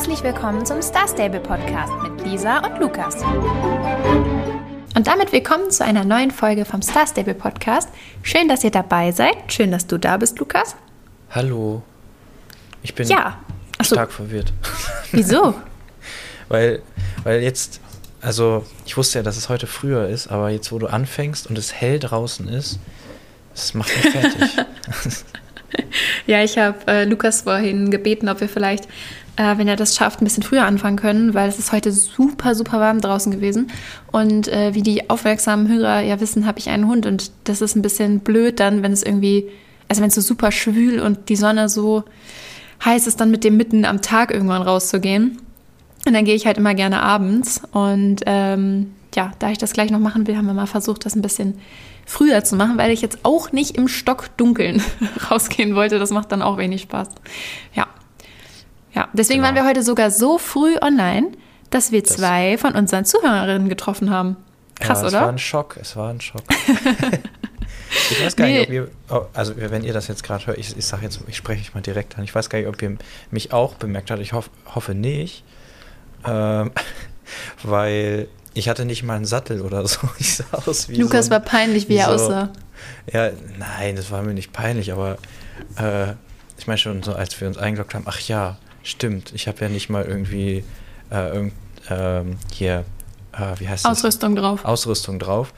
Herzlich willkommen zum Star Stable Podcast mit Lisa und Lukas. Und damit willkommen zu einer neuen Folge vom Star Stable Podcast. Schön, dass ihr dabei seid. Schön, dass du da bist, Lukas. Hallo. Ich bin Ja. Ach so. stark verwirrt. Wieso? weil, weil jetzt, also ich wusste ja, dass es heute früher ist, aber jetzt, wo du anfängst und es hell draußen ist, das macht mich fertig. Ja, ich habe äh, Lukas vorhin gebeten, ob wir vielleicht, äh, wenn er das schafft, ein bisschen früher anfangen können, weil es ist heute super, super warm draußen gewesen. Und äh, wie die aufmerksamen Hörer ja wissen, habe ich einen Hund und das ist ein bisschen blöd dann, wenn es irgendwie, also wenn es so super schwül und die Sonne so heiß ist, dann mit dem mitten am Tag irgendwann rauszugehen. Und dann gehe ich halt immer gerne abends. Und ähm, ja, da ich das gleich noch machen will, haben wir mal versucht, das ein bisschen früher zu machen, weil ich jetzt auch nicht im Stockdunkeln rausgehen wollte. Das macht dann auch wenig Spaß. Ja. Ja, deswegen Genau. waren wir heute sogar so früh online, dass wir Das- zwei von unseren Zuhörerinnen getroffen haben. Krass, ja, Es war oder? ein Schock, es war ein Schock. ich weiß gar Nee. nicht, ob ihr, oh, also wenn ihr das jetzt gerade hört, ich, ich sage jetzt, ich spreche euch mal direkt an, ich weiß gar nicht, ob ihr mich auch bemerkt habt, ich hoff, hoffe nicht, ähm, weil ich hatte nicht mal einen Sattel oder so. Ich sah aus wie Lukas so ein, war peinlich, wie wie er so- aussah. Ja, nein, das war mir nicht peinlich, aber äh, ich meine schon so, als wir uns eingeloggt haben, ach ja, stimmt, ich habe ja nicht mal irgendwie äh, irgend, ähm, hier, äh, wie heißt das? Ausrüstung drauf. Ausrüstung drauf.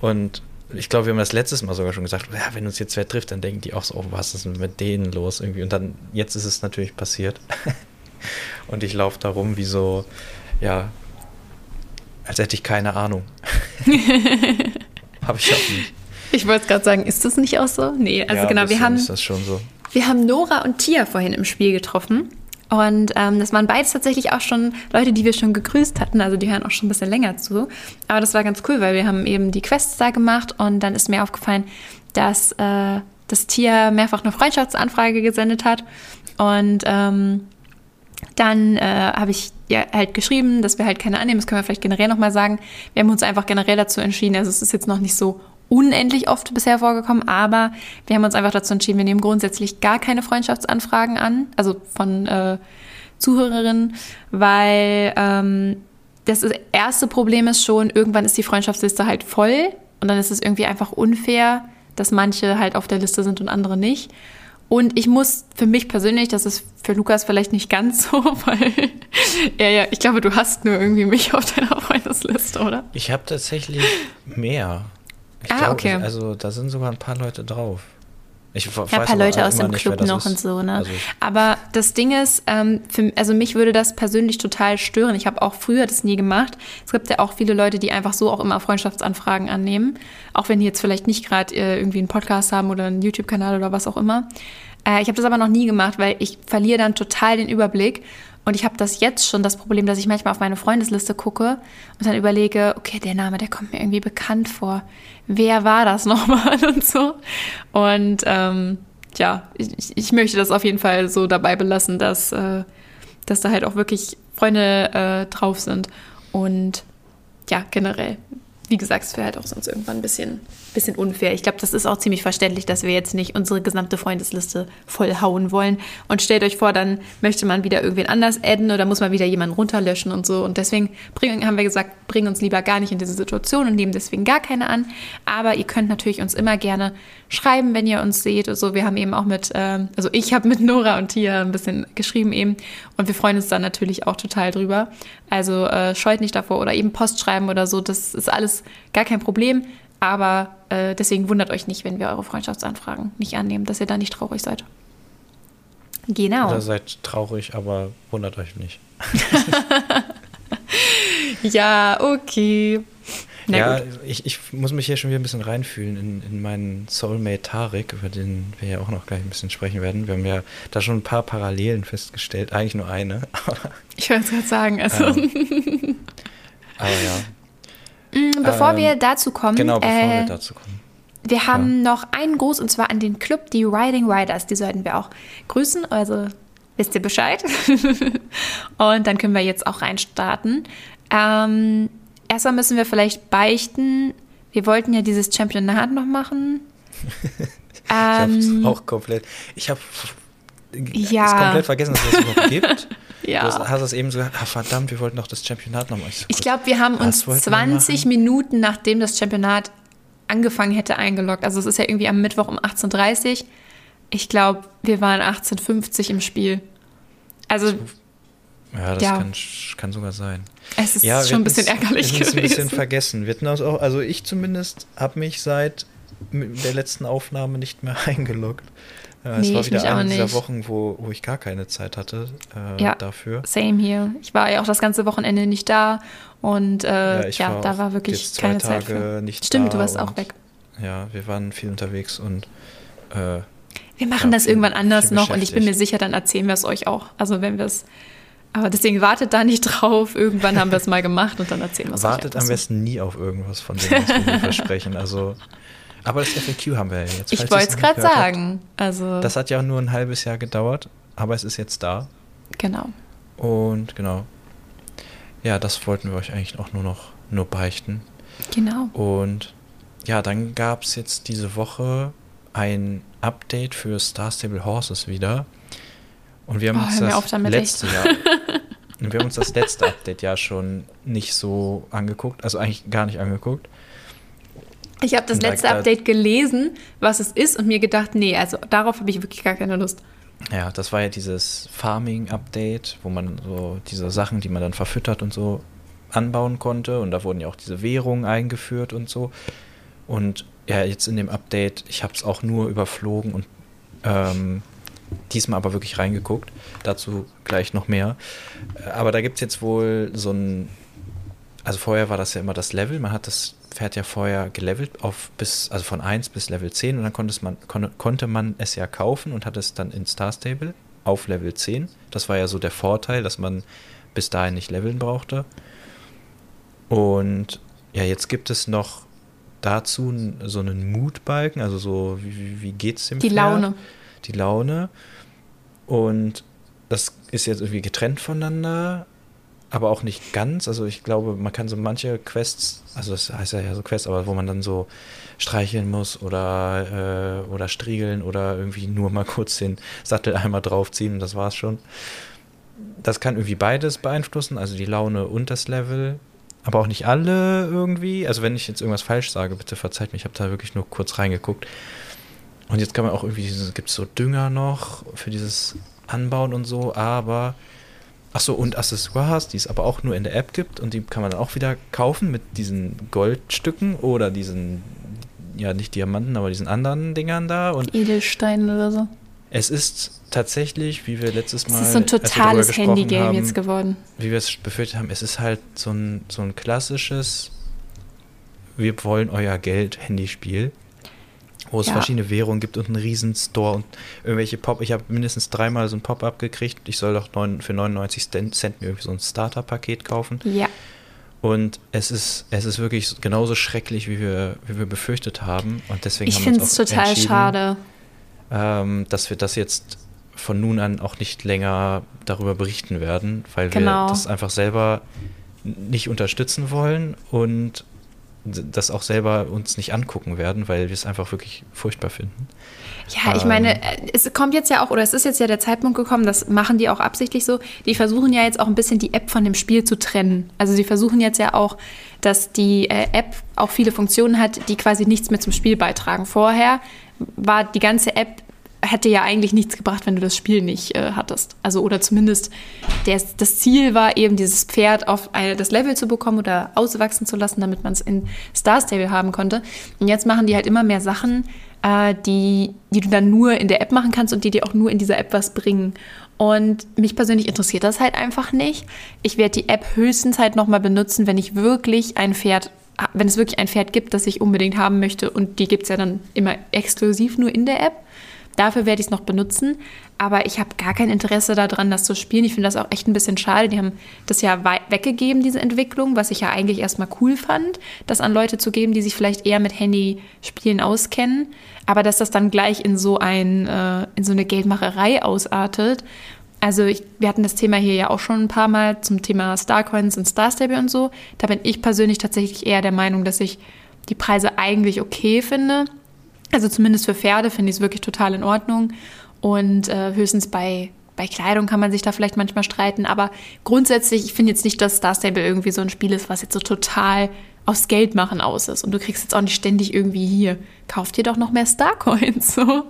Und ich glaube, wir haben das letztes Mal sogar schon gesagt, ja, wenn uns jetzt wer trifft, dann denken die auch so, oh, was ist denn mit denen los irgendwie? Und dann, jetzt ist es natürlich passiert. Und ich laufe da rum wie so, ja, als hätte ich keine Ahnung. Habe ich auch nicht. Ich wollte gerade sagen, ist das nicht auch so? Nee, also ja, genau, wir haben, Ist das schon so. wir haben Nora und Tia vorhin im Spiel getroffen. Und ähm, das waren beides tatsächlich auch schon Leute, die wir schon gegrüßt hatten. Also die hören auch schon ein bisschen länger zu. Aber das war ganz cool, weil wir haben eben die Quests da gemacht und dann ist mir aufgefallen, dass äh, das Tia mehrfach eine Freundschaftsanfrage gesendet hat. Und ähm, dann äh, habe ich ja halt geschrieben, dass wir halt keine annehmen. Das können wir vielleicht generell nochmal sagen. Wir haben uns einfach generell dazu entschieden. Also es ist jetzt noch nicht so unendlich oft bisher vorgekommen, aber wir haben uns einfach dazu entschieden, wir nehmen grundsätzlich gar keine Freundschaftsanfragen an, also von äh, Zuhörerinnen, weil ähm, das erste Problem ist schon, irgendwann ist die Freundschaftsliste halt voll und dann ist es irgendwie einfach unfair, dass manche halt auf der Liste sind und andere nicht. Und ich muss für mich persönlich, das ist für Lukas vielleicht nicht ganz so, weil er ja, ich glaube, du hast nur irgendwie mich auf deiner Freundesliste, oder? Ich habe tatsächlich mehr. Ich Ah, glaube, okay. Also da sind sogar ein paar Leute drauf. Ich Ja, ein paar Leute aus dem nicht, Club noch ist. und so, ne? Also ich, Aber das Ding ist, ähm, für, also mich würde das persönlich total stören. Ich habe auch früher das nie gemacht. Es gibt ja auch viele Leute, die einfach so auch immer Freundschaftsanfragen annehmen. Auch wenn die jetzt vielleicht nicht gerade äh, irgendwie einen Podcast haben oder einen YouTube-Kanal oder was auch immer. Äh, ich habe das aber noch nie gemacht, weil ich verliere dann total den Überblick. Und ich habe das jetzt schon das Problem, dass ich manchmal auf meine Freundesliste gucke und dann überlege, okay, der Name, der kommt mir irgendwie bekannt vor. Wer war das nochmal und so? Und ähm, ja, ich, ich möchte das auf jeden Fall so dabei belassen, dass, äh, dass da halt auch wirklich Freunde äh, drauf sind. Und ja, generell, wie gesagt, es wäre halt auch sonst irgendwann ein bisschen, bisschen unfair. Ich glaube, das ist auch ziemlich verständlich, dass wir jetzt nicht unsere gesamte Freundesliste vollhauen wollen. Und stellt euch vor, dann möchte man wieder irgendwen anders adden oder muss man wieder jemanden runterlöschen und so. Und deswegen bringen, haben wir gesagt, bringen uns lieber gar nicht in diese Situation und nehmen deswegen gar keine an. Aber ihr könnt natürlich uns immer gerne schreiben, wenn ihr uns seht. Also wir haben eben auch mit, ähm, also ich habe mit Nora und Tia ein bisschen geschrieben eben und wir freuen uns dann natürlich auch total drüber. Also äh, scheut nicht davor oder eben Post schreiben oder so. Das ist alles gar kein Problem. Aber äh, deswegen wundert euch nicht, wenn wir eure Freundschaftsanfragen nicht annehmen, dass ihr da nicht traurig seid. Genau. Oder seid traurig, aber wundert euch nicht. Ja, okay. Na ja, ich, ich muss mich hier schon wieder ein bisschen reinfühlen in, in meinen Soulmate Tarek, über den wir ja auch noch gleich ein bisschen sprechen werden. Wir haben ja da schon ein paar Parallelen festgestellt, eigentlich nur eine, Ich wollte es gerade sagen. Also, aber ja. Mm, bevor ähm, wir dazu kommen, Genau, bevor äh, wir dazu kommen. Wir haben noch einen Gruß und zwar an den Club, die Riding Riders. Die sollten wir auch grüßen. Also wisst ihr Bescheid. und dann können wir jetzt auch reinstarten. Ähm, erstmal müssen wir vielleicht beichten. Wir wollten ja dieses Championat noch machen. Ich Ähm, auch komplett. Ich habe Ja. ist komplett vergessen, dass es das überhaupt gibt. Ja. Du hast, es eben so gesagt, ah, verdammt, wir wollten doch das Championat nochmal. Ich glaube, wir haben uns Was wollten wir 20 Minuten, nachdem das Championat angefangen hätte, eingeloggt. Also es ist ja irgendwie am Mittwoch um 18.30 Uhr. Ich glaube, wir waren 18.50 Uhr im Spiel. Also Ja, das Ja. Kann, kann sogar sein. es ist Ja, schon ein bisschen ärgerlich wir hatten's ein bisschen gewesen. vergessen. Wir hatten auch, also ich zumindest habe mich seit der letzten Aufnahme nicht mehr eingeloggt. Äh, es Nee, war wieder eine dieser. Wochen, wo, wo ich gar keine Zeit hatte äh, Ja. dafür. Same hier. Ich war ja auch das ganze Wochenende nicht da und äh, ja, ich war da war wirklich keine Zeit Tage für. nicht Stimmt, du warst auch weg. Ja, wir waren viel unterwegs und äh, Wir machen Ja, das irgendwann anders noch und ich bin mir sicher, dann erzählen wir es euch auch. Also wenn wir es. Aber deswegen wartet da nicht drauf. Irgendwann haben wir es mal gemacht und dann erzählen wir es euch. wartet am besten nie auf irgendwas von dem, was wir versprechen. Also, aber das FAQ haben wir ja jetzt. Ich wollte es gerade gehört habt. sagen. Also Das hat ja nur ein halbes Jahr gedauert, aber es ist jetzt da. genau. Und genau. Ja, das wollten wir euch eigentlich auch nur noch nur beichten. Genau. Und ja, dann gab es jetzt diese Woche ein Update für Star Stable Horses wieder. Und wir haben Oh, uns das auf damit, letzte Jahr. Und wir haben uns das letzte Update ja schon nicht so angeguckt, also eigentlich gar nicht angeguckt. Ich habe das letzte da- Update gelesen, was es ist, und mir gedacht, nee, also darauf habe ich wirklich gar keine Lust. Ja, das war ja dieses Farming-Update, wo man so diese Sachen, die man dann verfüttert und so anbauen konnte. Und da wurden ja auch diese Währungen eingeführt und so. Und ja, jetzt in dem Update, ich habe es auch nur überflogen und ähm, diesmal aber wirklich reingeguckt. Dazu gleich noch mehr. Äh, Aber da gibt es jetzt wohl so ein. Also vorher war das ja immer das Level. Man hat das Pferd ja vorher gelevelt auf bis, also von 1 bis Level 10 und dann konnte, man, kon, konnte man es ja kaufen und hat es dann in Star Stable auf Level 10. Das war ja so der Vorteil, dass man bis dahin nicht leveln brauchte. Und ja, jetzt gibt es noch dazu so einen Mutbalken, also so, wie, wie, wie geht's dem Die Pferd? Laune. Die Laune. Und das ist jetzt irgendwie getrennt voneinander, aber auch nicht ganz. Also ich glaube, man kann so manche Quests, also das heißt ja, so Quests, aber wo man dann so streicheln muss oder, äh, oder striegeln oder irgendwie nur mal kurz den Sattel einmal draufziehen und das war's schon. Das kann irgendwie beides beeinflussen, also die Laune und das Level. Aber auch nicht alle irgendwie. Also wenn ich jetzt irgendwas falsch sage, bitte verzeiht mir, ich habe da wirklich nur kurz reingeguckt. Und jetzt kann man auch irgendwie, gibt es so Dünger noch für dieses Anbauen und so, aber. Ach so, und Accessoires, die es aber auch nur in der App gibt und die kann man dann auch wieder kaufen mit diesen Goldstücken oder diesen, ja, nicht Diamanten, aber diesen anderen Dingern da. Und Edelstein oder so. es ist tatsächlich, wie wir letztes Mal. Es ist so ein totales Handygame haben, jetzt geworden. wie wir es befürchtet haben, es ist halt so ein, so ein klassisches Wir wollen euer Geld Handyspiel, wo es Ja. verschiedene Währungen gibt und einen riesen Store und irgendwelche Pop. Ich habe mindestens dreimal so ein Pop-up gekriegt. Ich soll doch neun, für 99 Cent mir irgendwie so ein Starter-Paket kaufen. Ja. Und es ist, es ist wirklich genauso schrecklich, wie wir, wie wir befürchtet haben. Und deswegen Ich haben wir finde es total schade. ähm, dass wir das jetzt von nun an auch nicht länger darüber berichten werden, weil Genau. wir das einfach selber nicht unterstützen wollen und das auch selber uns nicht angucken werden, weil wir es einfach wirklich furchtbar finden. Ja, ich Ähm. meine, äh, es kommt jetzt ja auch, oder es ist jetzt ja der Zeitpunkt gekommen, das machen die auch absichtlich so, die versuchen ja jetzt auch ein bisschen die App von dem Spiel zu trennen. Also sie versuchen jetzt ja auch, dass die äh, App auch viele Funktionen hat, die quasi nichts mehr zum Spiel beitragen. Vorher war die ganze App hätte ja eigentlich nichts gebracht, wenn du das Spiel nicht äh, hattest. Also oder zumindest der, das Ziel war eben, dieses Pferd auf eine, das Level zu bekommen oder auswachsen zu lassen, damit man es in Star Stable haben konnte. Und jetzt machen die halt immer mehr Sachen, äh, die, die du dann nur in der App machen kannst und die dir auch nur in dieser App was bringen. Und mich persönlich interessiert das halt einfach nicht. Ich werde die App höchstens halt nochmal benutzen, wenn ich wirklich ein Pferd, wenn es wirklich ein Pferd gibt, das ich unbedingt haben möchte. Und die gibt es ja dann immer exklusiv nur in der App. Dafür werde ich es noch benutzen. Aber ich habe gar kein Interesse daran, das zu spielen. Ich finde das auch echt ein bisschen schade. Die haben das ja weggegeben, diese Entwicklung, was ich ja eigentlich erstmal cool fand, das an Leute zu geben, die sich vielleicht eher mit Handyspielen auskennen. Aber dass das dann gleich in so, ein, äh, in so eine Geldmacherei ausartet. Also ich, wir hatten das Thema hier ja auch schon ein paar Mal zum Thema Starcoins und Star Stable und so. Da bin ich persönlich tatsächlich eher der Meinung, dass ich die Preise eigentlich okay finde. Also zumindest für Pferde finde ich es wirklich total in Ordnung. Und äh, höchstens bei, bei Kleidung kann man sich da vielleicht manchmal streiten. Aber grundsätzlich, ich finde jetzt nicht, dass Star Stable irgendwie so ein Spiel ist, was jetzt so total aufs Geld machen aus ist. Und du kriegst jetzt auch nicht ständig irgendwie hier, kauft dir doch noch mehr Starcoins. So.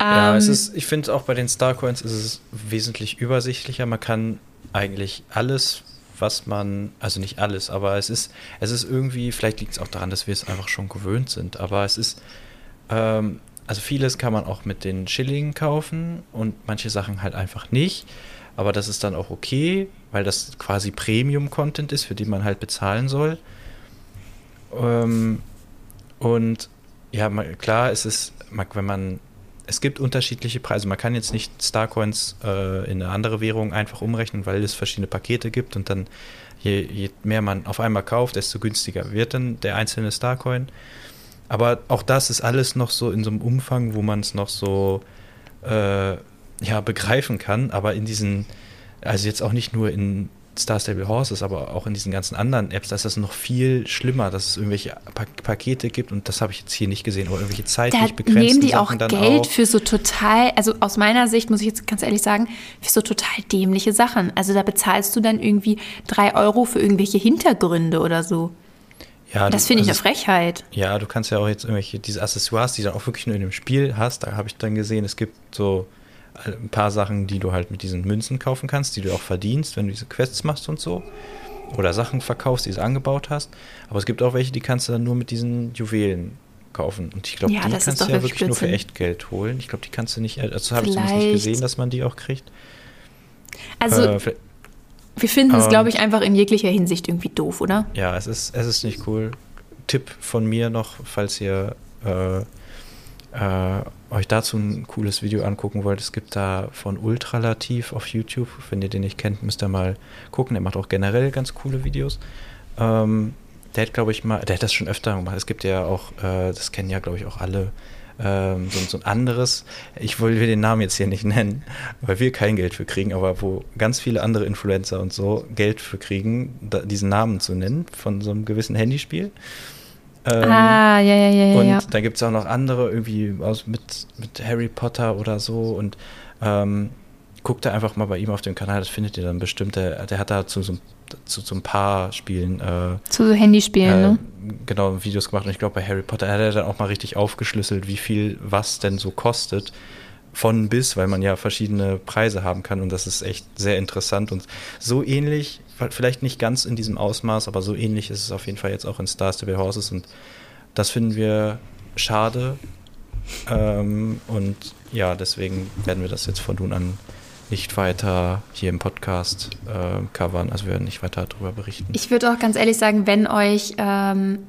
Ja, es Ähm, ist, ich finde auch bei den Starcoins ist es wesentlich übersichtlicher. Man kann eigentlich alles, was man, also nicht alles, aber es ist, es ist irgendwie, vielleicht liegt es auch daran, dass wir es einfach schon gewöhnt sind, aber es ist, ähm, also vieles kann man auch mit den Schillingen kaufen und manche Sachen halt einfach nicht. Aber das ist dann auch okay, weil das quasi Premium-Content ist, für den man halt bezahlen soll. Ähm, und ja, klar, es ist, wenn man, es gibt unterschiedliche Preise. Man kann jetzt nicht Starcoins äh, in eine andere Währung einfach umrechnen, weil es verschiedene Pakete gibt und dann je, je mehr man auf einmal kauft, desto günstiger wird dann der einzelne Starcoin. Aber auch das ist alles noch so in so einem Umfang, wo man es noch so äh, ja, begreifen kann. Aber in diesen, also jetzt auch nicht nur in Star Stable Horses, aber auch in diesen ganzen anderen Apps, da ist das noch viel schlimmer, dass es irgendwelche pa Pakete gibt und das habe ich jetzt hier nicht gesehen, oder irgendwelche zeitlich begrenzten nehmen die auch Sachen dann Geld auch. für so total, also aus meiner Sicht muss ich jetzt ganz ehrlich sagen, für so total dämliche Sachen. Also da bezahlst du dann irgendwie drei Euro für irgendwelche Hintergründe oder so. Ja, Das finde ich also eine Frechheit. Ja, du kannst ja auch jetzt irgendwelche, diese Accessoires, die du auch wirklich nur in dem Spiel hast, da habe ich dann gesehen, es gibt so ein paar Sachen, die du halt mit diesen Münzen kaufen kannst, die du auch verdienst, wenn du diese Quests machst und so. Oder Sachen verkaufst, die du angebaut hast. Aber es gibt auch welche, die kannst du dann nur mit diesen Juwelen kaufen. Und ich glaube, Ja, die kannst du ja wirklich wirklich nur für Blödsinn. echt Geld holen. Ich glaube, die kannst du nicht, also habe ich zumindest nicht gesehen, dass man die auch kriegt. Also Äh, wir finden es, ähm, glaube ich, einfach in jeglicher Hinsicht irgendwie doof, oder? Ja, es ist, es ist nicht cool. Tipp von mir noch, falls ihr äh, äh, euch dazu ein cooles Video angucken wollt. Es gibt da von Ultralativ auf YouTube. Wenn ihr den nicht kennt, müsst ihr mal gucken. Der macht auch generell ganz coole Videos. Ähm, der hat, glaube ich, mal, der hat das schon öfter gemacht. Es gibt ja auch, äh, das kennen ja, glaube ich, auch alle, ähm, so, so ein anderes, ich will den Namen jetzt hier nicht nennen, weil wir kein Geld für kriegen, aber wo ganz viele andere Influencer und so Geld für kriegen, da, diesen Namen zu nennen von so einem gewissen Handyspiel. Ähm, ah, ja, ja, ja, ja. und ja. dann gibt es auch noch andere, irgendwie aus mit, mit Harry Potter oder so. Und ähm, guckt da einfach mal bei ihm auf dem Kanal, das findet ihr dann bestimmt. Der, der hat da zu so, zu so ein paar Spielen äh, Zu so Handyspielen, äh, ne? genau Videos gemacht. Und ich glaube, bei Harry Potter hat er dann auch mal richtig aufgeschlüsselt, wie viel was denn so kostet. Von bis, weil man ja verschiedene Preise haben kann. Und das ist echt sehr interessant. Und so ähnlich, vielleicht nicht ganz in diesem Ausmaß, aber so ähnlich ist es auf jeden Fall jetzt auch in Star Stable Horses. Und das finden wir schade. Ähm, und ja, deswegen werden wir das jetzt von nun an nicht weiter hier im Podcast äh, covern. Also wir werden nicht weiter darüber berichten. Ich würde auch ganz ehrlich sagen, wenn euch, ähm,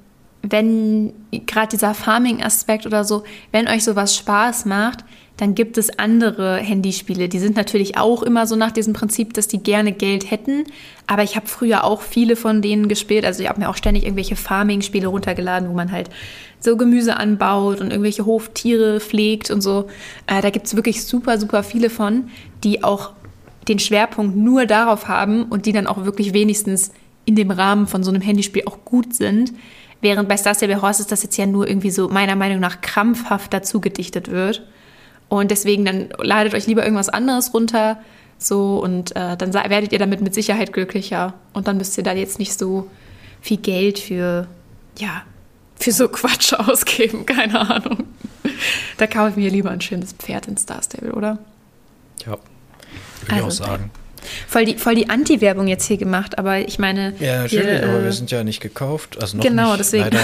wenn gerade dieser Farming-Aspekt oder so, wenn euch sowas Spaß macht, dann gibt es andere Handyspiele. Die sind natürlich auch immer so nach diesem Prinzip, dass die gerne Geld hätten. Aber ich habe früher auch viele von denen gespielt. Also ich habe mir auch ständig irgendwelche Farming-Spiele runtergeladen, wo man halt so Gemüse anbaut und irgendwelche Hoftiere pflegt und so. Äh, da gibt es wirklich super, super viele von, die auch den Schwerpunkt nur darauf haben und die dann auch wirklich wenigstens in dem Rahmen von so einem Handyspiel auch gut sind. Während bei Star Stable Horses das jetzt ja nur irgendwie so meiner Meinung nach krampfhaft dazu gedichtet wird. Und deswegen dann ladet euch lieber irgendwas anderes runter. So, und äh, dann werdet ihr damit mit Sicherheit glücklicher. Und dann müsst ihr da jetzt nicht so viel Geld für, ja, für so Quatsch ausgeben. Keine Ahnung. Da kaufe ich mir lieber ein schönes Pferd in Star Stable, oder? Ja, würde ich auch Also, sagen. Voll die, voll die Anti-Werbung jetzt hier gemacht, aber ich meine. Ja, natürlich, aber äh, wir sind ja nicht gekauft. Also noch Genau, nicht, deswegen.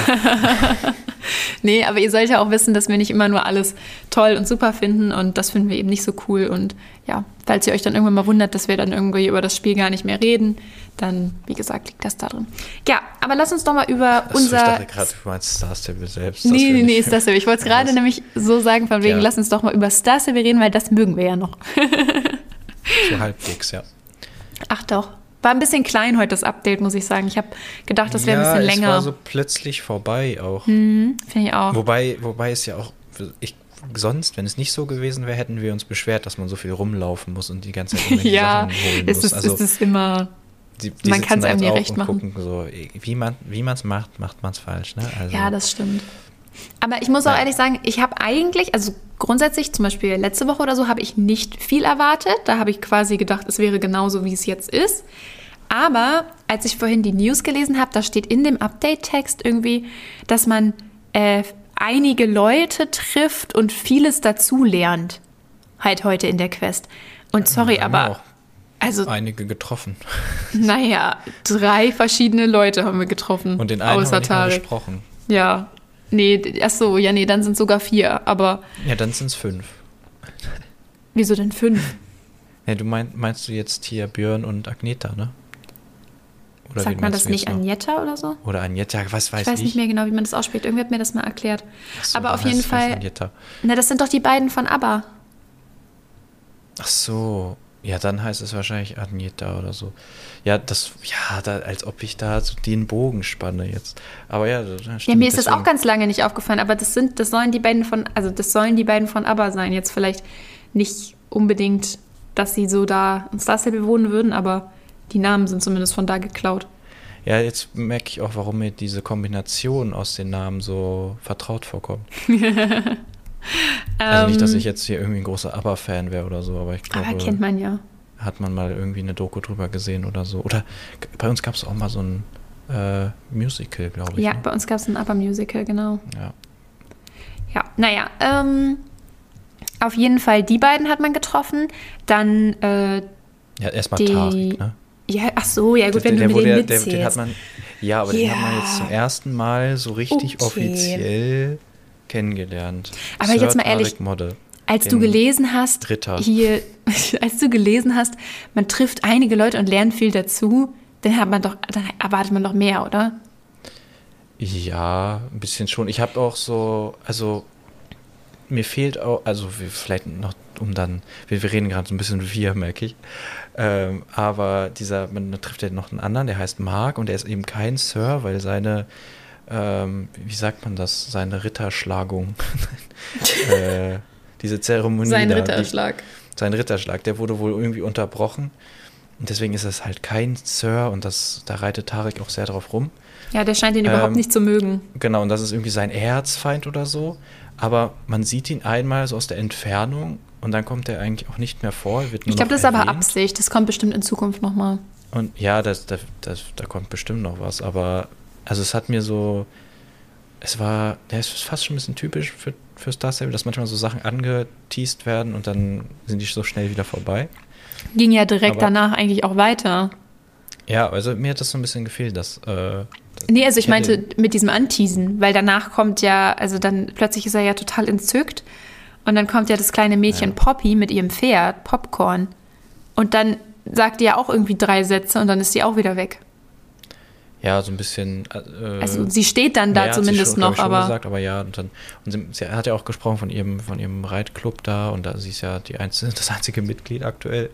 Nee, aber ihr sollt ja auch wissen, dass wir nicht immer nur alles toll und super finden und das finden wir eben nicht so cool. Und ja, falls ihr euch dann irgendwann mal wundert, dass wir dann irgendwie über das Spiel gar nicht mehr reden, dann, wie gesagt, liegt das da drin. Ja, aber lass uns doch mal über Achso, unser. ich dachte gerade, du meinst Star Stable selbst. Nee, nee, nee, das so. Ich wollte es gerade nämlich so sagen, von wegen, Ja. lass uns doch mal über Star Stable reden, weil das mögen wir ja noch. So halbwegs, ja. Ach doch. War ein bisschen klein heute das Update, muss ich sagen. Ich habe gedacht, das wäre ja, ein bisschen es länger. war so plötzlich vorbei auch. Finde ich auch. Wobei, wobei es ja auch, ich, sonst, wenn es nicht so gewesen wäre, hätten wir uns beschwert, dass man so viel rumlaufen muss und die ganze Zeit ja, Sachen holen es muss. ist, also, es ist immer. die, die man sitzen kann's da einem nie auch recht machen. gucken so, wie man wie man es macht, macht man es falsch. Ne? Also, Ja, das stimmt. Aber ich muss auch ehrlich sagen, ich habe eigentlich, also grundsätzlich, zum Beispiel letzte Woche oder so, habe ich nicht viel erwartet. Da habe ich quasi gedacht, es wäre genauso, wie es jetzt ist. Aber als ich vorhin die News gelesen habe, da steht in dem Update-Text irgendwie, dass man äh, einige Leute trifft und vieles dazu lernt. Halt heute in der Quest. Und sorry, Wir haben ja aber. auch Also, einige getroffen. naja, drei verschiedene Leute haben wir getroffen. Und den einen haben außer wir mal Tarek. gesprochen. Ja. Nee, ach so, ja, nee, dann sind sogar vier. Aber Ja, dann sind es fünf. wieso denn fünf? Ja, du mein, meinst du jetzt hier Björn und Agneta, ne? Oder Sagt man das nicht noch? Agneta oder so? Oder Agneta, was weiß Ich weiß ich. nicht mehr genau, wie man das ausspricht. Irgendwie hat mir das mal erklärt. So, Aber auf jeden Fall- Agneta. Na, das sind doch die beiden von ABBA. Ach so. Ja, dann heißt es wahrscheinlich Agneta oder so. Ja, das, ja, da, als ob ich da so den Bogen spanne jetzt. Aber ja, das Ja, stimmt, mir ist das auch deswegen- ganz lange nicht aufgefallen, aber das sind, das sollen die beiden von, also das sollen die beiden von ABBA sein. Jetzt vielleicht nicht unbedingt, dass sie so da in Star Stable wohnen würden, aber die Namen sind zumindest von da geklaut. Ja, jetzt merke ich auch, warum mir diese Kombination aus den Namen so vertraut vorkommt. Also nicht, dass Ähm, ich jetzt hier irgendwie ein großer ABBA-Fan wäre oder so, aber ich glaube, aber kennt man ja. hat man mal irgendwie eine Doku drüber gesehen oder so. Oder bei uns gab es auch mal so ein äh, Musical, glaube ich. Ja, ne? bei uns gab es ein ABBA-Musical, genau. ja. Ja, naja, ähm, auf jeden Fall die beiden hat man getroffen. Dann, äh, Ja, erstmal Tarek, ne? ja, ach so, ja gut, Der- wenn du der wurde denen ja- der, den hat man, ja, aber den hat man jetzt zum ersten Mal so richtig Okay. offiziell kennengelernt. Aber jetzt mal ehrlich. Als du gelesen hast, Ritter. hier, als du gelesen hast, man trifft einige Leute und lernt viel dazu, dann hat man doch, dann erwartet man doch mehr, oder? Ja, ein bisschen schon. Ich habe auch so, also mir fehlt auch, also wir- vielleicht noch, um dann, wir, wir reden gerade so ein bisschen wir, merke ich. Ähm, aber dieser, man trifft ja noch einen anderen, der heißt Mark und der ist eben kein Sir, weil seine, ähm, wie sagt man das, seine Ritterschlagung, äh, diese Zeremonie. Sein da, die- Ritterschlag. sein Ritterschlag, der wurde wohl irgendwie unterbrochen. Und deswegen ist es halt kein Sir und das, da reitet Tarek auch sehr drauf rum. Ja, der scheint ihn überhaupt Ähm, nicht zu mögen. Genau, und das ist irgendwie sein Erzfeind oder so. Aber man sieht ihn einmal so aus der Entfernung und dann kommt er eigentlich auch nicht mehr vor. Ich glaube, das ist aber. Absicht. Das kommt bestimmt in Zukunft nochmal. Und ja, das, das, das, da kommt bestimmt noch was. Aber also es hat mir so, es war, der ist fast schon ein bisschen typisch für, für Star Stable, dass manchmal so Sachen angeteased werden und dann sind die so schnell wieder vorbei. Ging ja direkt Aber- danach eigentlich auch weiter. Ja, also mir hat das so ein bisschen gefehlt, dass. Äh, Nee, also ich meinte mit diesem Anteasen, weil danach kommt ja, also dann plötzlich ist er ja total entzückt und dann kommt ja das kleine Mädchen Ja. Poppy mit ihrem Pferd, Popcorn. Und dann sagt die ja auch irgendwie drei Sätze und dann ist sie auch wieder weg. Ja, so ein bisschen. Äh, Also sie steht dann da sie zumindest schon, noch, ich, schon aber Gesagt, aber ja, und dann. Und sie, sie hat ja auch gesprochen von ihrem, von ihrem Reitclub da und da sie ist ja die einzige, das einzige Mitglied aktuell.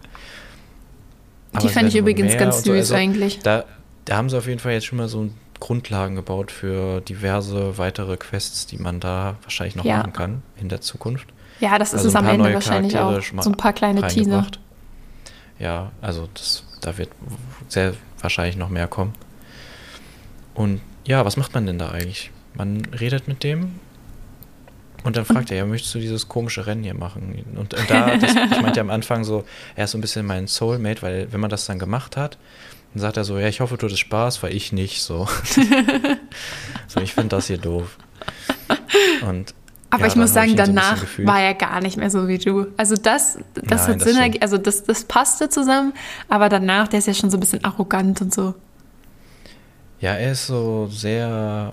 die Aber es fand ich übrigens ganz süß so. Also, eigentlich. Da, da haben sie auf jeden Fall jetzt schon mal so Grundlagen gebaut für diverse weitere Quests, die man da wahrscheinlich noch Ja. machen kann in der Zukunft. Ja, das ist Also es ein am Ende wahrscheinlich auch. schon mal So ein paar kleine Teaser. Ja, also das, da wird sehr wahrscheinlich noch mehr kommen. Und ja, was macht man denn da eigentlich? Man redet mit dem und dann fragt er, ja, möchtest du dieses komische Rennen hier machen? Und, und da, das, ich meinte am Anfang so, er ist so ein bisschen mein Soulmate, weil wenn man das dann gemacht hat, dann sagt er so, ja, ich hoffe, du hattest Spaß, weil ich nicht so. so, ich finde das hier doof. Und Aber ja, ich muss sagen, so danach gefühlt. war er gar nicht mehr so wie du. Also das, das Nein, hat das Sinn, also das, das passte zusammen, aber danach, der ist ja schon so ein bisschen arrogant und so. Ja, er ist so sehr.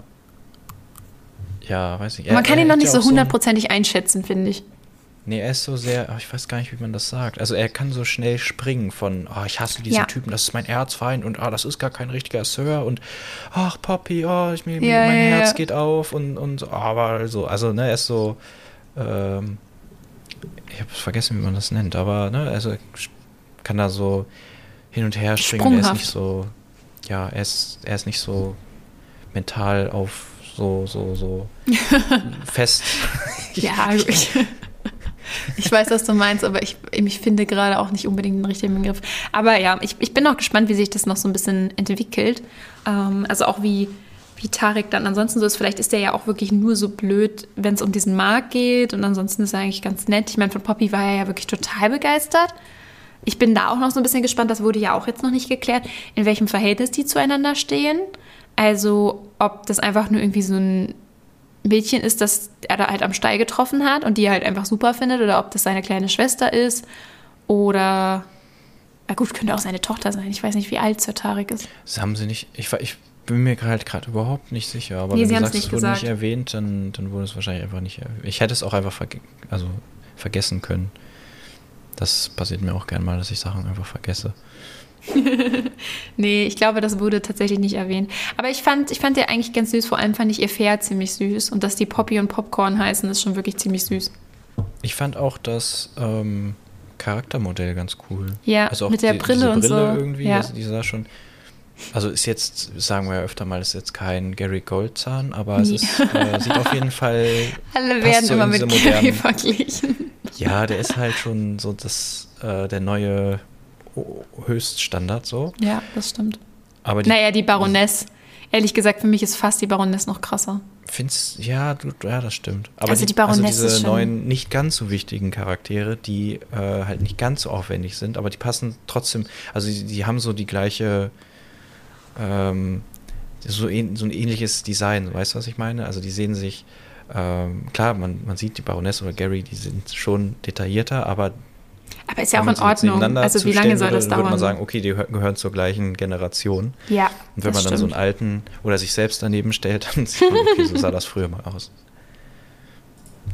Ja, weiß nicht. Man kann ihn noch nicht so hundertprozentig einschätzen, finde ich. Nee, er ist so sehr. ach, ich weiß gar nicht, wie man das sagt. Also, er kann so schnell springen von, oh, ich hasse diesen Ja. Typen, das ist mein Erzfeind und, ah, das ist gar kein richtiger Sir und, ach, Poppy, oh, ich, mir, Ja, mein ja, Herz geht auf und, und, oh, aber so. Also, ne, er ist so. Ähm, ich habe vergessen, wie man das nennt, aber, ne, also, er kann da so hin und her springen. Er ist Sprunghaft. nicht so. Ja, er ist, er ist nicht so mental auf so, so, so fest. Ja, ich, ich weiß, was du meinst, aber ich, ich finde gerade auch nicht unbedingt den richtigen Begriff. Aber ja, ich, ich bin auch gespannt, wie sich das noch so ein bisschen entwickelt. Ähm, also auch wie, wie Tarek dann ansonsten so ist. Vielleicht ist der ja auch wirklich nur so blöd, wenn es um diesen Markt geht. Und ansonsten ist er eigentlich ganz nett. Ich meine, von Poppy war er ja wirklich total begeistert. Ich bin da auch noch so ein bisschen gespannt, das wurde ja auch jetzt noch nicht geklärt, in welchem Verhältnis die zueinander stehen. Also, ob das einfach nur irgendwie so ein Mädchen ist, das er da halt am Stall getroffen hat und die er halt einfach super findet, oder ob das seine kleine Schwester ist. Oder, na gut, könnte auch seine Tochter sein. Ich weiß nicht, wie alt Sir Tarek ist. Das haben sie nicht. Ich, ich bin mir halt gerade überhaupt nicht sicher. Aber Nee, wenn sie du sagst, nicht es wurde gesagt. nicht erwähnt, dann, dann wurde es wahrscheinlich einfach nicht erwähnt. Ich hätte es auch einfach verge also vergessen können. Das passiert mir auch gern mal, dass ich Sachen einfach vergesse. Nee, ich glaube, das wurde tatsächlich nicht erwähnt. Aber ich fand, ich fand ja eigentlich ganz süß. Vor allem fand ich ihr Pferd ziemlich süß. Und dass die Poppy und Popcorn heißen, ist schon wirklich ziemlich süß. Ich fand auch das ähm, Charaktermodell ganz cool. Ja, also auch mit der die, Brille und Brille so. irgendwie, Ja. also die sah schon. Also ist jetzt, sagen wir ja öfter mal, ist jetzt kein Gary Goldzahn, aber es ist, äh, sieht auf jeden Fall. Alle werden so immer mit Gary verglichen. Ja, der ist halt schon so das, äh, der neue Höchststandard so. Ja, das stimmt. Aber die Naja, die Baroness. Ehrlich gesagt, für mich ist fast die Baroness noch krasser. Find's, ja, du, ja, das stimmt. Aber Also die Baroness also diese neuen, nicht ganz so wichtigen Charaktere, die äh, halt nicht ganz so aufwendig sind, aber die passen trotzdem, also die, die haben so die gleiche, ähm, so, so ein ähnliches Design, weißt du, was ich meine? Also die sehen sich, ähm, klar, man, man sieht die Baroness oder Gary, die sind schon detaillierter, aber Aber ist ja auch in Ordnung. Also wie lange soll würde, das dann würde dauern? man sagen, okay, die gehö- gehören zur gleichen Generation. ja, Und wenn man dann so einen stimmt. alten oder sich selbst daneben stellt, dann sieht man, okay, so sah das früher mal aus.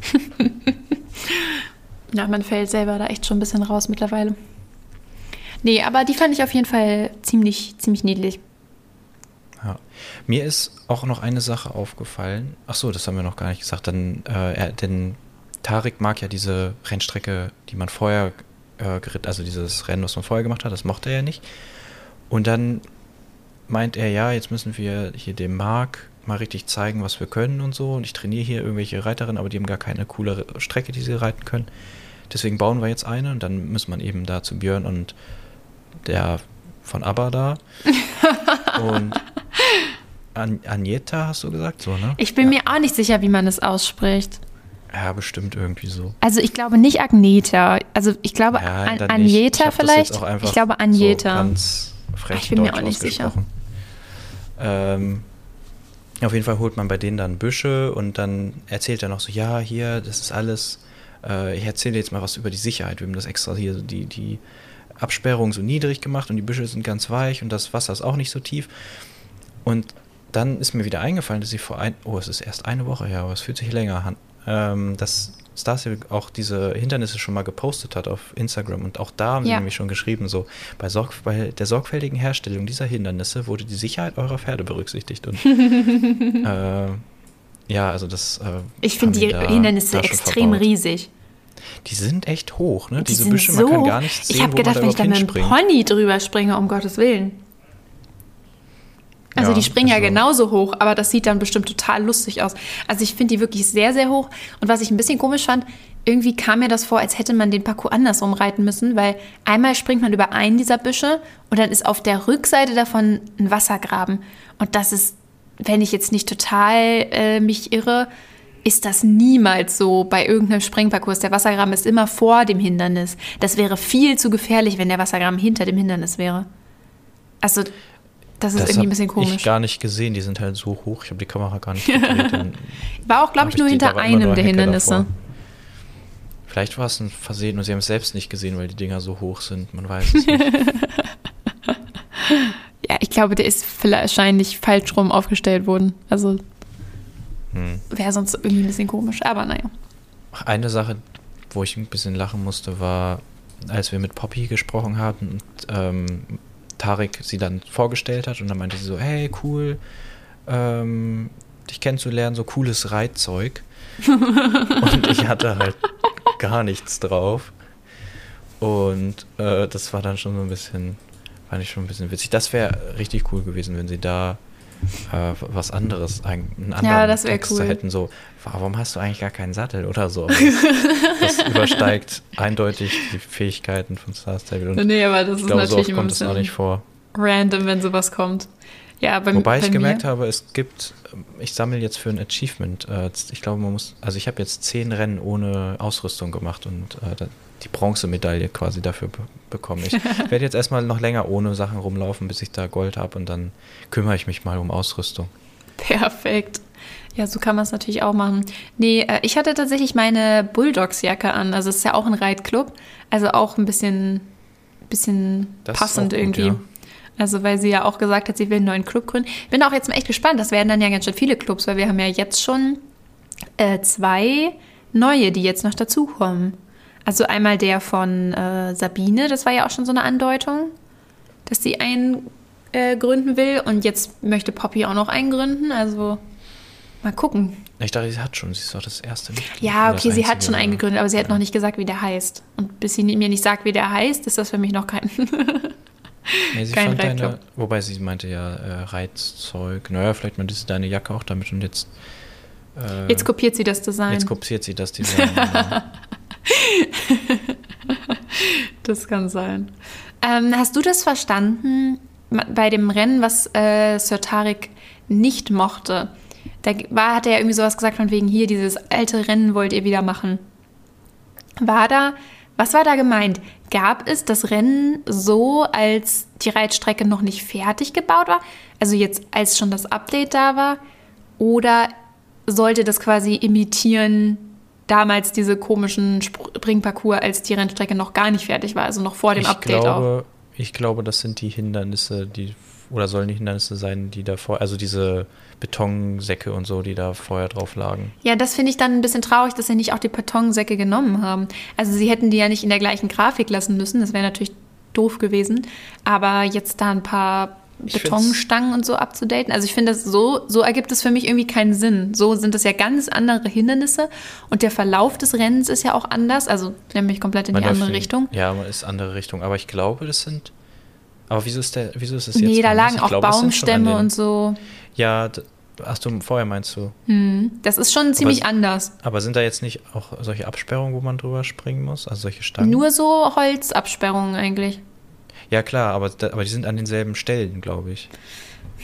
Ja, man fällt selber da echt schon ein bisschen raus mittlerweile. Nee, aber die fand ich auf jeden Fall ziemlich, ziemlich niedlich. Ja. Mir ist auch noch eine Sache aufgefallen. Ach so, das haben wir noch gar nicht gesagt. Dann, äh, denn Tarek mag ja diese Rennstrecke, die man vorher äh, geritten, also dieses Rennen, was man vorher gemacht hat, das mochte er ja nicht. Und dann meint er, ja, jetzt müssen wir hier dem Mark mal richtig zeigen, was wir können und so. Und ich trainiere hier irgendwelche Reiterinnen, aber die haben gar keine coole Strecke, die sie reiten können. Deswegen bauen wir jetzt eine und dann muss man eben da zu Björn und der von ABBA da. und An Agneta hast du gesagt, so, ne? Ich bin mir auch nicht sicher, wie man das ausspricht. Ja, bestimmt irgendwie so. Also ich glaube nicht Agneta. Also ich glaube Ja, An Agneta vielleicht. Ich glaube So Agneta. ganz frech Ich bin mir Deutsch auch nicht sicher. Ähm, auf jeden Fall holt man bei denen dann Büsche und dann erzählt er noch so, ja, hier, das ist alles, äh, ich erzähle jetzt mal was über die Sicherheit. Wir haben das extra hier, so die, die Absperrung so niedrig gemacht und die Büsche sind ganz weich und das Wasser ist auch nicht so tief. Und dann ist mir wieder eingefallen, dass sie vor ein, oh, es ist erst eine Woche her, aber es fühlt sich länger an, ähm, dass Starsea auch diese Hindernisse schon mal gepostet hat auf Instagram und auch da haben sie Ja. nämlich schon geschrieben, so bei, sorg bei der sorgfältigen Herstellung dieser Hindernisse wurde die Sicherheit eurer Pferde berücksichtigt und äh, ja, also das. Äh, Ich finde die Hindernisse extrem verbaut. riesig. Die sind echt hoch, ne? Die Diese Büsche, so man kann gar nicht sehen, Ich habe gedacht, wenn ich da mit dem. Pony drüber springe, um Gottes Willen. Also Ja, die springen ja also- genauso hoch, aber das sieht dann bestimmt total lustig aus. Also ich finde die wirklich sehr, sehr hoch. Und was ich ein bisschen komisch fand, irgendwie kam mir das vor, als hätte man den Parcours andersrum reiten müssen, weil einmal springt man über einen dieser Büsche und dann ist auf der Rückseite davon ein Wassergraben. Und das ist, wenn ich jetzt nicht total äh, mich irre, ist das niemals so bei irgendeinem Springparcours. Der Wassergraben ist immer vor dem Hindernis. Das wäre viel zu gefährlich, wenn der Wassergraben hinter dem Hindernis wäre. Also, das ist Das irgendwie ein bisschen ich komisch. gar nicht gesehen, die sind halt so hoch. Ich habe die Kamera gar nicht gedreht. dann War auch, glaube ich, nur hinter einem der Hindernisse. davor. Vielleicht war es ein Versehen und sie haben es selbst nicht gesehen, weil die Dinger so hoch sind. Man weiß es nicht. Ja, ich glaube, der ist wahrscheinlich falsch rum aufgestellt worden. Also Hm. wäre sonst irgendwie ein bisschen komisch. Aber naja. Eine Sache, wo ich ein bisschen lachen musste, war, als wir mit Poppy gesprochen haben und ähm, Tarek sie dann vorgestellt hat und dann meinte sie so, hey, cool, ähm, dich kennenzulernen, so cooles Reitzeug. und ich hatte halt gar nichts drauf. Und äh, das war dann schon so ein bisschen, fand ich schon ein bisschen witzig. Das wäre richtig cool gewesen, wenn sie da äh, was anderes, ein- einen anderen Ja, das Text cool. hätten, so, warum hast du eigentlich gar keinen Sattel oder so. Aber Das, übersteigt eindeutig die Fähigkeiten von Star Stable. Und Nee, aber das ist glaube, so natürlich oft immer ein kommt es nicht vor. random, wenn sowas kommt. Ja, bei, Wobei bei ich gemerkt mir, habe, es gibt, ich sammle jetzt für ein Achievement, äh, ich glaube, man muss, also ich habe jetzt zehn Rennen ohne Ausrüstung gemacht und äh, die Bronzemedaille quasi dafür be bekommen. Ich werde jetzt erstmal noch länger ohne Sachen rumlaufen, bis ich da Gold habe und dann kümmere ich mich mal um Ausrüstung. Perfekt. Ja, so kann man es natürlich auch machen. Nee, äh, ich hatte tatsächlich meine Bulldogs-Jacke an. Also es ist ja auch ein Reitclub. Also auch ein bisschen, bisschen Das passend gut, irgendwie. ja. Also weil sie ja auch gesagt hat, sie will einen neuen Club gründen. Bin auch jetzt mal echt gespannt. Das werden dann ja ganz schön viele Clubs, weil wir haben ja jetzt schon äh, zwei neue, die jetzt noch dazukommen. Also einmal der von äh, Sabine, das war ja auch schon so eine Andeutung, dass sie einen äh, gründen will. Und jetzt möchte Poppy auch noch einen gründen. Also mal gucken. Ich dachte, sie hat schon, sie ist doch das erste Mitglied. Ja, okay, sie hat schon einen gegründet, aber sie hat Ja. noch nicht gesagt, wie der heißt. Und bis sie mir nicht sagt, wie der heißt, ist das für mich noch kein. Nee, sie kein fand deine, wobei sie meinte ja äh, Reizzeug. Naja, vielleicht meinte sie deine Jacke auch damit und jetzt. Äh, Jetzt kopiert sie das Design. Jetzt kopiert sie das Design. ja. Das kann sein. Ähm, hast du das verstanden bei dem Rennen, was äh, Sir Tarek nicht mochte? Da war, hat er ja irgendwie sowas gesagt von wegen hier, dieses alte Rennen wollt ihr wieder machen. War da, was war da gemeint? Gab es das Rennen so, als die Reitstrecke noch nicht fertig gebaut war? Also jetzt, als schon das Update da war? Oder sollte das quasi imitieren damals diese komischen Springparcours, als die Rennstrecke noch gar nicht fertig war, also noch vor dem ich Update auch? Ich glaube, das sind die Hindernisse, die oder sollen die Hindernisse sein, die davor, also diese Betonsäcke und so, die da vorher drauf lagen. Ja, das finde ich dann ein bisschen traurig, dass sie nicht auch die Betonsäcke genommen haben. Also sie hätten die ja nicht in der gleichen Grafik lassen müssen, das wäre natürlich doof gewesen. Aber jetzt da ein paar Betonstangen und so abzudaten, also ich finde das so, so ergibt es für mich irgendwie keinen Sinn. So sind es ja ganz andere Hindernisse und der Verlauf des Rennens ist ja auch anders, also nämlich komplett in Man die andere läuft Richtung. Ja, man ist andere Richtung. Aber ich glaube, das sind. Aber wieso ist der, wieso ist es jetzt? Nee, da lagen auch glaube, das Baumstämme den- und so. Ja, ach du, vorher meinst du. Hm, das ist schon ziemlich Aber- anders. Aber sind da jetzt nicht auch solche Absperrungen, wo man drüber springen muss? Also solche Stangen? Nur so Holzabsperrungen eigentlich. Ja, klar, aber, da, aber die sind an denselben Stellen, glaube ich.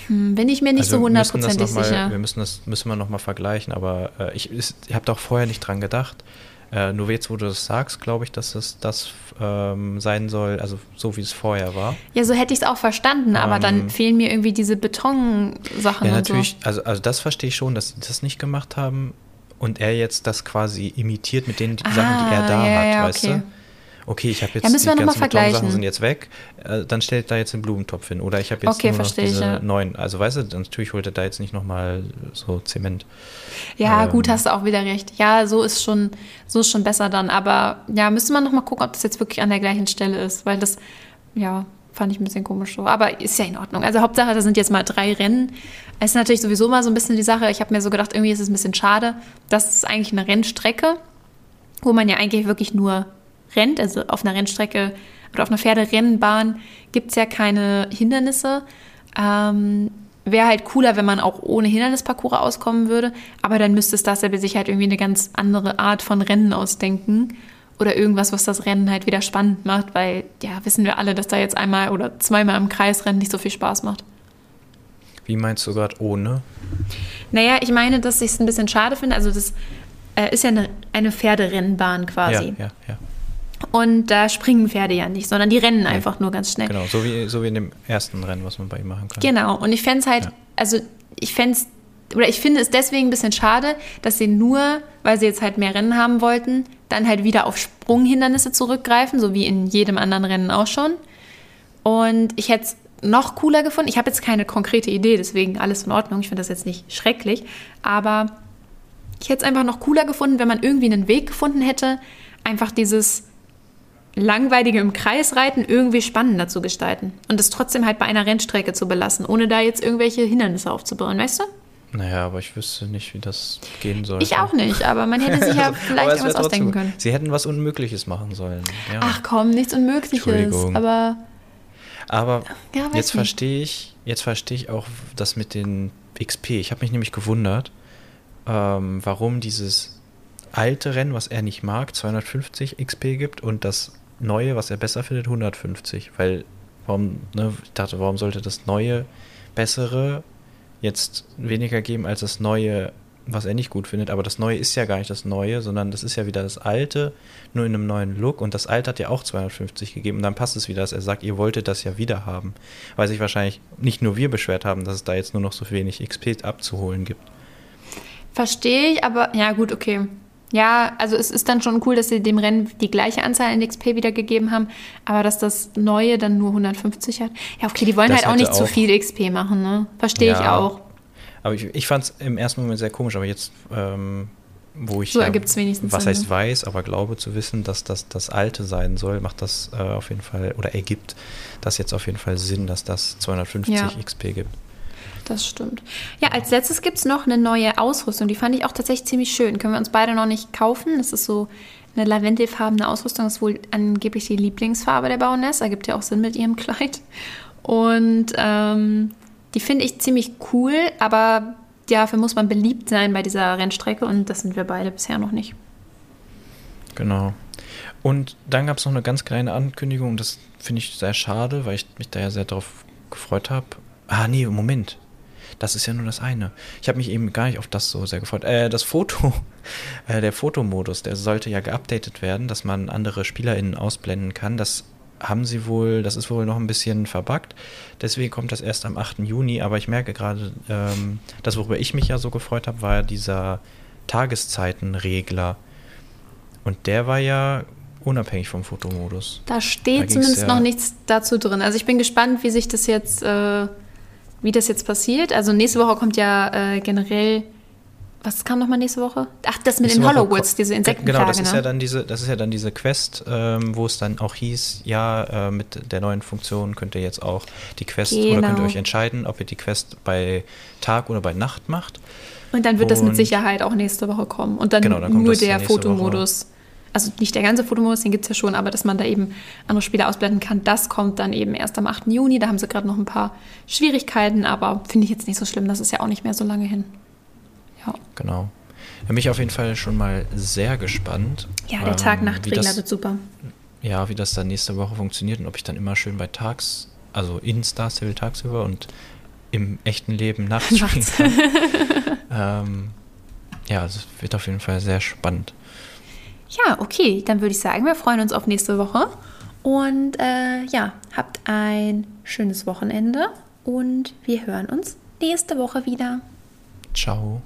Hm, bin ich mir nicht Also so hundertprozentig sicher. Wir müssen das müssen wir nochmal vergleichen, aber äh, ich, ich habe doch vorher nicht dran gedacht. Äh, nur jetzt, wo du das sagst, glaube ich, dass es das ähm, sein soll, also so wie es vorher war. Ja, so hätte ich es auch verstanden, aber dann Ähm, fehlen mir irgendwie diese Betonsachen Ja, und natürlich, also, also das verstehe ich schon, dass sie das nicht gemacht haben und er jetzt das quasi imitiert mit den Ah, Sachen, die er da ja, hat, ja, weißt okay. du? Okay, ich habe jetzt Ja, müssen wir die ganzen vergleichen. sind jetzt weg, äh, dann stellt da jetzt einen Blumentopf hin. Oder ich habe jetzt Okay, nur noch verstehe ich, diese ja. neuen. Also weißt du, natürlich holt er da jetzt nicht nochmal so Zement. Ja, ähm, gut, hast du auch wieder recht. Ja, so ist schon, so ist schon besser dann. Aber ja, müsste man noch mal gucken, ob das jetzt wirklich an der gleichen Stelle ist, weil das, ja, fand ich ein bisschen komisch so. Aber ist ja in Ordnung. Also Hauptsache, da sind jetzt mal drei Rennen. Es ist natürlich sowieso mal so ein bisschen die Sache. Ich habe mir so gedacht, irgendwie ist es ein bisschen schade. Das ist eigentlich eine Rennstrecke, wo man ja eigentlich wirklich nur rennt. Also auf einer Rennstrecke oder auf einer Pferderennbahn gibt es ja keine Hindernisse. Ähm, Wäre halt cooler, wenn man auch ohne Hindernisparcours auskommen würde. Aber dann müsste es das ja sich halt irgendwie eine ganz andere Art von Rennen ausdenken. Oder irgendwas, was das Rennen halt wieder spannend macht, weil ja, wissen wir alle, dass da jetzt einmal oder zweimal im Kreisrennen nicht so viel Spaß macht. Wie meinst du gerade ohne? Naja, ich meine, dass ich es ein bisschen schade finde. Also, das äh, ist ja eine, eine Pferderennbahn quasi. Ja, ja, ja. Und da springen Pferde ja nicht, sondern die rennen einfach nur ganz schnell. Genau, so wie, so wie in dem ersten Rennen, was man bei ihm machen kann. Genau. Und ich fände es halt, Ja. also ich fände es, oder ich finde es deswegen ein bisschen schade, dass sie nur, weil sie jetzt halt mehr Rennen haben wollten, dann halt wieder auf Sprunghindernisse zurückgreifen, so wie in jedem anderen Rennen auch schon. Und ich hätte es noch cooler gefunden. Ich habe jetzt keine konkrete Idee, deswegen alles in Ordnung. Ich finde das jetzt nicht schrecklich. Aber ich hätte es einfach noch cooler gefunden, wenn man irgendwie einen Weg gefunden hätte, einfach dieses langweilige im Kreis reiten irgendwie spannender zu gestalten und es trotzdem halt bei einer Rennstrecke zu belassen, ohne da jetzt irgendwelche Hindernisse aufzubauen, weißt du? Naja, aber ich wüsste nicht, wie das gehen soll. Ich auch nicht, aber man hätte sich ja vielleicht irgendwas ausdenken trotzdem- können. Sie hätten was Unmögliches machen sollen. Ja. Ach komm, nichts Unmögliches, aber Aber Ja, jetzt nicht. verstehe ich, jetzt verstehe ich auch das mit den XP. Ich habe mich nämlich gewundert, ähm, warum dieses alte Rennen, was er nicht mag, 250 XP gibt und das neue, was er besser findet, 150. Weil, warum, ne, ich dachte, warum sollte das neue bessere jetzt weniger geben als das neue, was er nicht gut findet. Aber das neue ist ja gar nicht das neue, sondern das ist ja wieder das alte, nur in einem neuen Look. Und das alte hat ja auch 250 gegeben. Und dann passt es wieder, dass er sagt, ihr wolltet das ja wieder haben. Weil sich wahrscheinlich nicht nur wir beschwert haben, dass es da jetzt nur noch so wenig XP abzuholen gibt. Verstehe ich, aber ja, gut, okay. Ja, also es ist dann schon cool, dass sie dem Rennen die gleiche Anzahl an XP wiedergegeben haben, aber dass das neue dann nur 150 hat. Ja, okay, die wollen das halt auch nicht auch, zu viel XP machen, ne? Verstehe ja, ich auch. Aber ich, ich fand es im ersten Moment sehr komisch, aber jetzt, ähm, wo ich so ja, wenigstens was heißt ne? weiß, aber glaube zu wissen, dass das das alte sein soll, macht das äh, auf jeden Fall oder ergibt das jetzt auf jeden Fall Sinn, dass das 250 ja. XP gibt. Das stimmt. Ja, als letztes gibt es noch eine neue Ausrüstung. Die fand ich auch tatsächlich ziemlich schön. Können wir uns beide noch nicht kaufen. Das ist so eine lavendelfarbene Ausrüstung. Das ist wohl angeblich die Lieblingsfarbe der Baroness. Ergibt ja auch Sinn mit ihrem Kleid. Und ähm, die finde ich ziemlich cool, aber dafür muss man beliebt sein bei dieser Rennstrecke und das sind wir beide bisher noch nicht. Genau. Und dann gab es noch eine ganz kleine Ankündigung, das finde ich sehr schade, weil ich mich da ja sehr darauf gefreut habe. Ah, nee, Moment. Das ist ja nur das eine. Ich habe mich eben gar nicht auf das so sehr gefreut. Äh, das Foto, äh, der Fotomodus, der sollte ja geupdatet werden, dass man andere SpielerInnen ausblenden kann. Das haben sie wohl, das ist wohl noch ein bisschen verbuggt. Deswegen kommt das erst am 8. Juni. Aber ich merke gerade, ähm, das, worüber ich mich ja so gefreut habe, war dieser Tageszeitenregler. Und der war ja unabhängig vom Fotomodus. Da steht da zumindest ja noch nichts dazu drin. Also ich bin gespannt, wie sich das jetzt äh, wie das jetzt passiert. Also nächste Woche kommt ja äh, generell. Was kam nochmal nächste Woche? Ach, das mit nächste den Hollowoods, diese Insektenplage. Genau, das ist, ne? ja dann diese, das ist ja dann diese Quest, ähm, wo es dann auch hieß, ja, äh, mit der neuen Funktion könnt ihr jetzt auch die Quest genau. oder könnt ihr euch entscheiden, ob ihr die Quest bei Tag oder bei Nacht macht. Und dann wird Und das mit Sicherheit auch nächste Woche kommen. Und dann, genau, dann nur der Fotomodus. Woche also nicht der ganze Fotomodus, den gibt es ja schon, aber dass man da eben andere Spiele ausblenden kann, das kommt dann eben erst am 8. Juni. Da haben sie gerade noch ein paar Schwierigkeiten, aber finde ich jetzt nicht so schlimm. Das ist ja auch nicht mehr so lange hin. Ja. Genau. Da bin ich auf jeden Fall schon mal sehr gespannt. Ja, der ähm, Tag-Nacht-Regler wird super. Ja, wie das dann nächste Woche funktioniert und ob ich dann immer schön bei Tags, also in Star Stable tagsüber und im echten Leben nachts spielen kann. ähm, ja, es wird auf jeden Fall sehr spannend. Ja, okay, dann würde ich sagen, wir freuen uns auf nächste Woche. Und äh, ja, habt ein schönes Wochenende und wir hören uns nächste Woche wieder. Ciao.